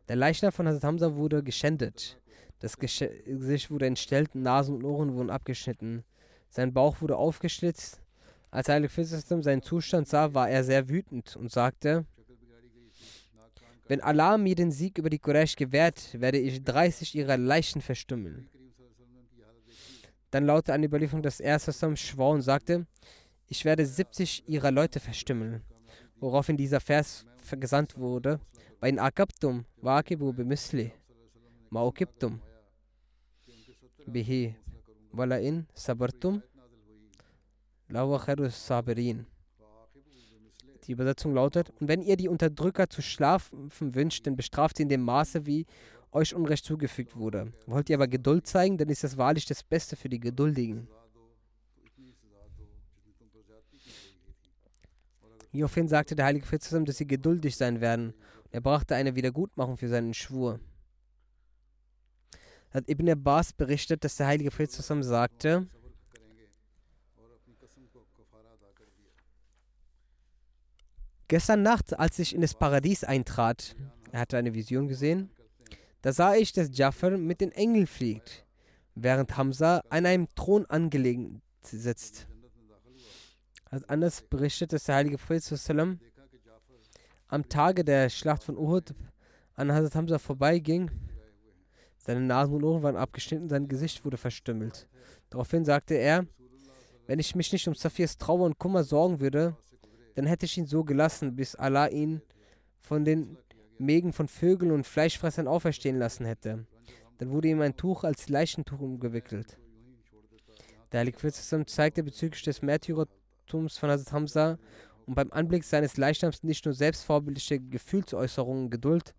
Der Leichnam von Hazrat Hamza wurde geschändet. Das Gesicht wurde entstellt, Nasen und Ohren wurden abgeschnitten. Sein Bauch wurde aufgeschlitzt. Als Heilige Prophet seinen Zustand sah, war er sehr wütend und sagte, wenn Allah mir den Sieg über die Quraysh gewährt, werde ich 30 ihrer Leichen verstümmeln. Dann lautete eine Überlieferung, dass er Sassam schwor und sagte, ich werde 70 ihrer Leute verstümmeln. Woraufhin dieser Vers gesandt wurde, bei Akabtum, Wakibu bimisli, Maokiptum, Bihi, Walain, Sabartum, Lawa Sabirin. Die Übersetzung lautet, und wenn ihr die Unterdrücker zu schlafen wünscht, dann bestraft sie in dem Maße, wie euch Unrecht zugefügt wurde. Wollt ihr aber Geduld zeigen, dann ist das wahrlich das Beste für die Geduldigen. Hieraufhin sagte der Heilige Prophet zusammen, dass sie geduldig sein werden. Er brachte eine Wiedergutmachung für seinen Schwur. Hat Ibn Abbas berichtet, dass der Heilige Prophet zusammen sagte, Gestern Nacht, als ich in das Paradies eintrat, er hatte eine Vision gesehen, da sah ich, dass Jafar mit den Engeln fliegt, während Hamza an einem Thron angelegen sitzt. Als anders berichtet, dass der heilige Prophet am Tage der Schlacht von Uhud an Hazrat Hamza vorbeiging. Seine Nasen und Ohren waren abgeschnitten, sein Gesicht wurde verstümmelt. Daraufhin sagte er, wenn ich mich nicht um Safirs Trauer und Kummer sorgen würde, dann hätte ich ihn so gelassen, bis Allah ihn von den Mägen von Vögeln und Fleischfressern auferstehen lassen hätte. Dann wurde ihm ein Tuch als Leichentuch umgewickelt. Der Heilige Prophet zeigte bezüglich des Märtyrertums von Hazrat Hamza und beim Anblick seines Leichnams nicht nur selbstvorbildliche Gefühlsäußerungen Geduld,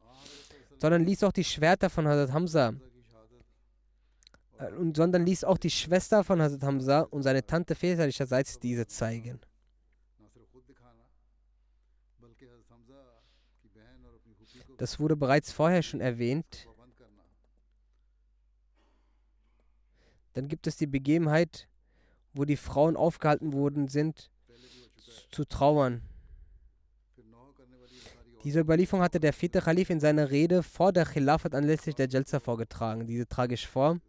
sondern ließ auch die Schwerter von Hazrat Hamza äh, und, sondern ließ auch die Schwester von Hazrat Hamza und seine Tante väterlicherseits diese zeigen. Das wurde bereits vorher schon erwähnt. Dann gibt es die Begebenheit, wo die Frauen aufgehalten worden sind, zu trauern. Diese Überlieferung hatte der vierte Khalif in seiner Rede vor der Khilafat anlässlich der Jalsa vorgetragen. Diese trage ich vor.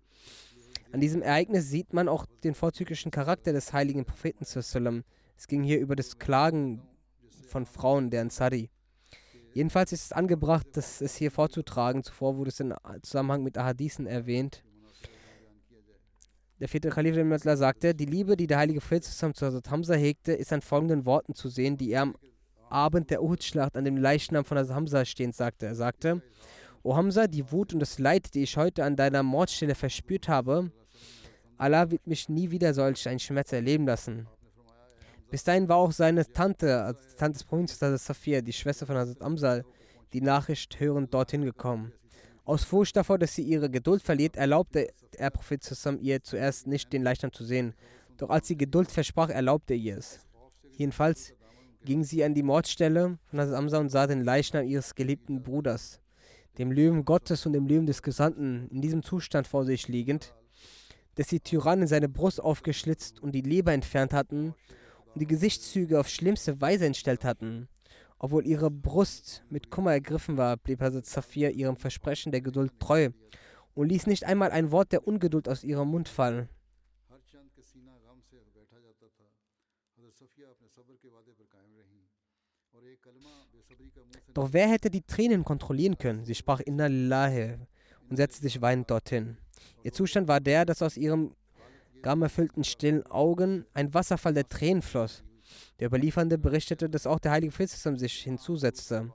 An diesem Ereignis sieht man auch den vorzüglichen Charakter des heiligen Propheten. Es ging hier über das Klagen von Frauen der Ansari. Jedenfalls ist es angebracht, das es hier vorzutragen. Zuvor wurde es in Zusammenhang mit Ahadithen erwähnt. Der vierte Khalif sagte, die Liebe, die der heilige Prophet zu Hazrat Hamza hegte, ist an folgenden Worten zu sehen, die er am Abend der Uhud-Schlacht an dem Leichnam von Hazrat Hamza stehend sagte. Er sagte, O Hamza, die Wut und das Leid, die ich heute an deiner Mordstelle verspürt habe, Allah wird mich nie wieder solch einen Schmerz erleben lassen. Bis dahin war auch seine Tante, also die Tante des Hazrat Safir, die Schwester von Hazrat Amsal, die Nachricht hörend dorthin gekommen. Aus Furcht davor, dass sie ihre Geduld verliert, erlaubte der Prophet zusammen ihr zuerst nicht den Leichnam zu sehen. Doch als sie Geduld versprach, erlaubte ihr es. Jedenfalls ging sie an die Mordstelle von Hazrat Amsa und sah den Leichnam ihres geliebten Bruders, dem Löwen Gottes und dem Löwen des Gesandten, in diesem Zustand vor sich liegend, dass die Tyrannen seine Brust aufgeschlitzt und die Leber entfernt hatten und die Gesichtszüge auf schlimmste Weise entstellt hatten. Obwohl ihre Brust mit Kummer ergriffen war, blieb also Safir ihrem Versprechen der Geduld treu und ließ nicht einmal ein Wort der Ungeduld aus ihrem Mund fallen. Doch wer hätte die Tränen kontrollieren können? Sie sprach Inna Lillahi und setzte sich weinend dorthin. Ihr Zustand war der, dass aus ihrem ihren gamerfüllten stillen Augen ein Wasserfall der Tränen floss. Der Überliefernde berichtete, dass auch der heilige Prophet sich hinzusetzte.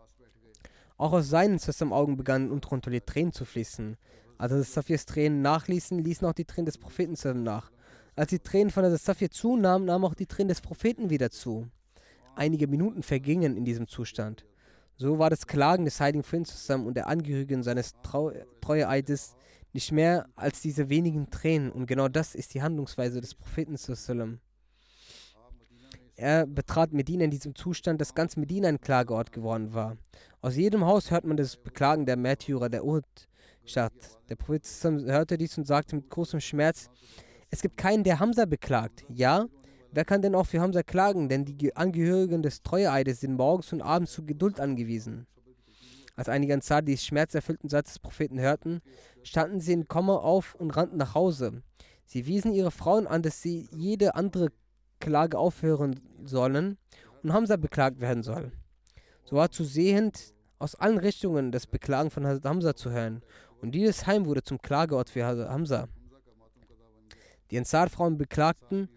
Auch aus seinen Augen begannen unkontrolliert Tränen zu fließen. Als Hazrat Safirs Tränen nachließen, ließen auch die Tränen des Propheten nach. Als die Tränen von Hazrat Safir zunahmen, nahmen auch die Tränen des Propheten wieder zu. Einige Minuten vergingen in diesem Zustand. So war das Klagen des heiligen zusammen und der Angehörigen seines Trau Treueeides nicht mehr als diese wenigen Tränen. Und genau das ist die Handlungsweise des Propheten. Er betrat Medina in diesem Zustand, dass ganz Medina ein Klageort geworden war. Aus jedem Haus hört man das Beklagen der Märtyrer der Uhud-Stadt. Der Prophet hörte dies und sagte mit großem Schmerz: Es gibt keinen, der Hamza beklagt. Ja, wer kann denn auch für Hamza klagen? Denn die Angehörigen des Treueeides sind morgens und abends zu Geduld angewiesen. Als einige Ansar dies schmerzerfüllten Satz des Propheten hörten, standen sie in Kommer auf und rannten nach Hause. Sie wiesen ihre Frauen an, dass sie jede andere Klage aufhören sollen und Hamza beklagt werden soll. So war zu sehend aus allen Richtungen das Beklagen von Hamza zu hören. Und dieses Heim wurde zum Klageort für Hamza. Die Ansar-Frauen beklagten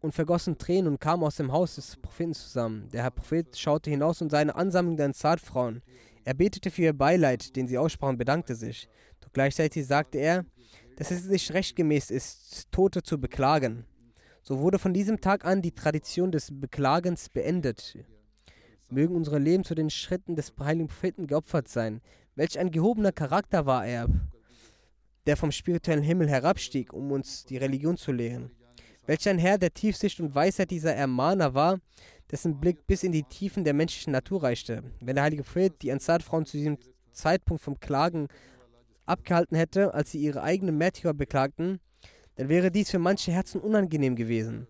und vergossen Tränen und kamen aus dem Haus des Propheten zusammen. Der Herr Prophet schaute hinaus und sah eine Ansammlung der Ansar-Frauen. Er betete für ihr Beileid, den sie aussprachen, bedankte sich. Gleichzeitig sagte er, dass es nicht rechtgemäß ist, Tote zu beklagen. So wurde von diesem Tag an die Tradition des Beklagens beendet. Mögen unsere Leben zu den Schritten des heiligen Propheten geopfert sein. Welch ein gehobener Charakter war er, der vom spirituellen Himmel herabstieg, um uns die Religion zu lehren. Welch ein Herr der Tiefsicht und Weisheit dieser Ermahner war, dessen Blick bis in die Tiefen der menschlichen Natur reichte. Wenn der heilige Prophet die Ansar-Frauen zu diesem Zeitpunkt vom Klagen abgehalten hätte, als sie ihre eigenen Märtyrer beklagten, dann wäre dies für manche Herzen unangenehm gewesen.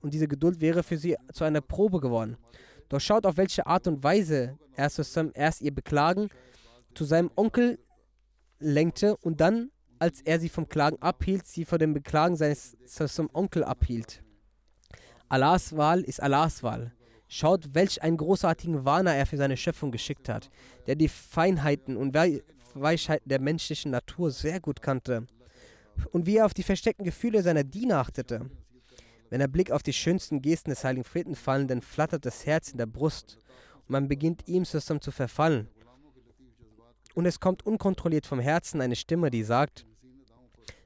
Und diese Geduld wäre für sie zu einer Probe geworden. Doch schaut, auf welche Art und Weise er erst ihr Beklagen zu seinem Onkel lenkte und dann, als er sie vom Klagen abhielt, sie vor dem Beklagen seines Onkel abhielt. Allahs Wahl ist Allahs Wahl. Schaut, welch einen großartigen Warner er für seine Schöpfung geschickt hat, der die Feinheiten und Weichheiten der menschlichen Natur sehr gut kannte und wie er auf die versteckten Gefühle seiner Diener achtete. Wenn der Blick auf die schönsten Gesten des heiligen Propheten fallen, dann flattert das Herz in der Brust und man beginnt ihm zusammen zu verfallen. Und es kommt unkontrolliert vom Herzen eine Stimme, die sagt,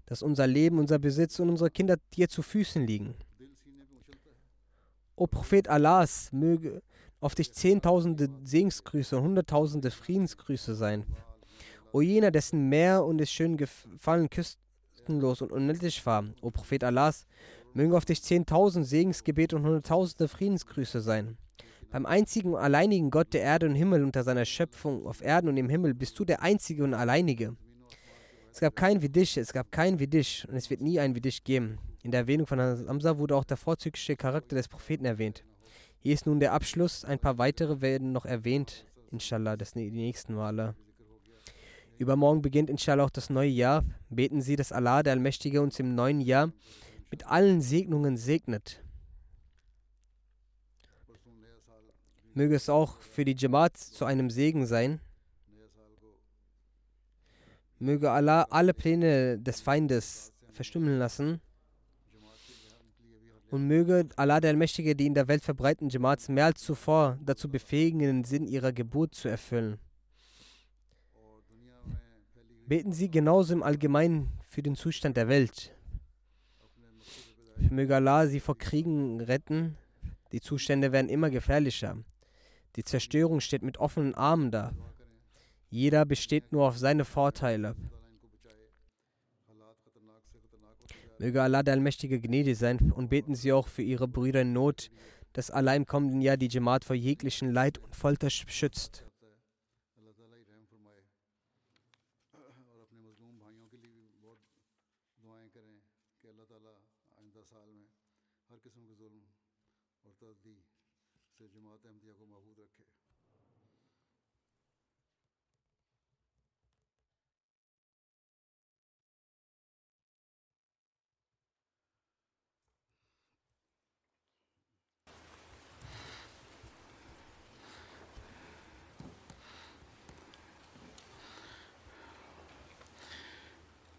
dass unser Leben, unser Besitz und unsere Kinder dir zu Füßen liegen. O Prophet Allahs, möge auf dich zehntausende Segensgrüße und hunderttausende Friedensgrüße sein. O jener, dessen Meer und des schönen Gefallen küstenlos und unendlich war. O Prophet Allahs, mögen auf dich zehntausend Segensgebete und hunderttausende Friedensgrüße sein. Beim einzigen und alleinigen Gott der Erde und Himmel unter seiner Schöpfung auf Erden und im Himmel bist du der einzige und alleinige. Es gab keinen wie dich, es gab keinen wie dich und es wird nie einen wie dich geben. In der Erwähnung von Hamza wurde auch der vorzügliche Charakter des Propheten erwähnt. Hier ist nun der Abschluss. Ein paar weitere werden noch erwähnt, inshallah, das die nächsten Male. Übermorgen beginnt inshallah auch das neue Jahr. Beten Sie, dass Allah, der Allmächtige, uns im neuen Jahr mit allen Segnungen segnet. Möge es auch für die Jamaat zu einem Segen sein. Möge Allah alle Pläne des Feindes verstummeln lassen. Und möge Allah der Allmächtige die in der Welt verbreiteten Jamaats mehr als zuvor dazu befähigen, den Sinn ihrer Geburt zu erfüllen. Beten Sie genauso im Allgemeinen für den Zustand der Welt. Möge Allah sie vor Kriegen retten. Die Zustände werden immer gefährlicher. Die Zerstörung steht mit offenen Armen da. Jeder besteht nur auf seine Vorteile. Möge Allah der Allmächtige gnädig sein und beten Sie auch für Ihre Brüder in Not, dass Allah im kommenden Jahr die Jamaat vor jeglichen Leid und Folter schützt.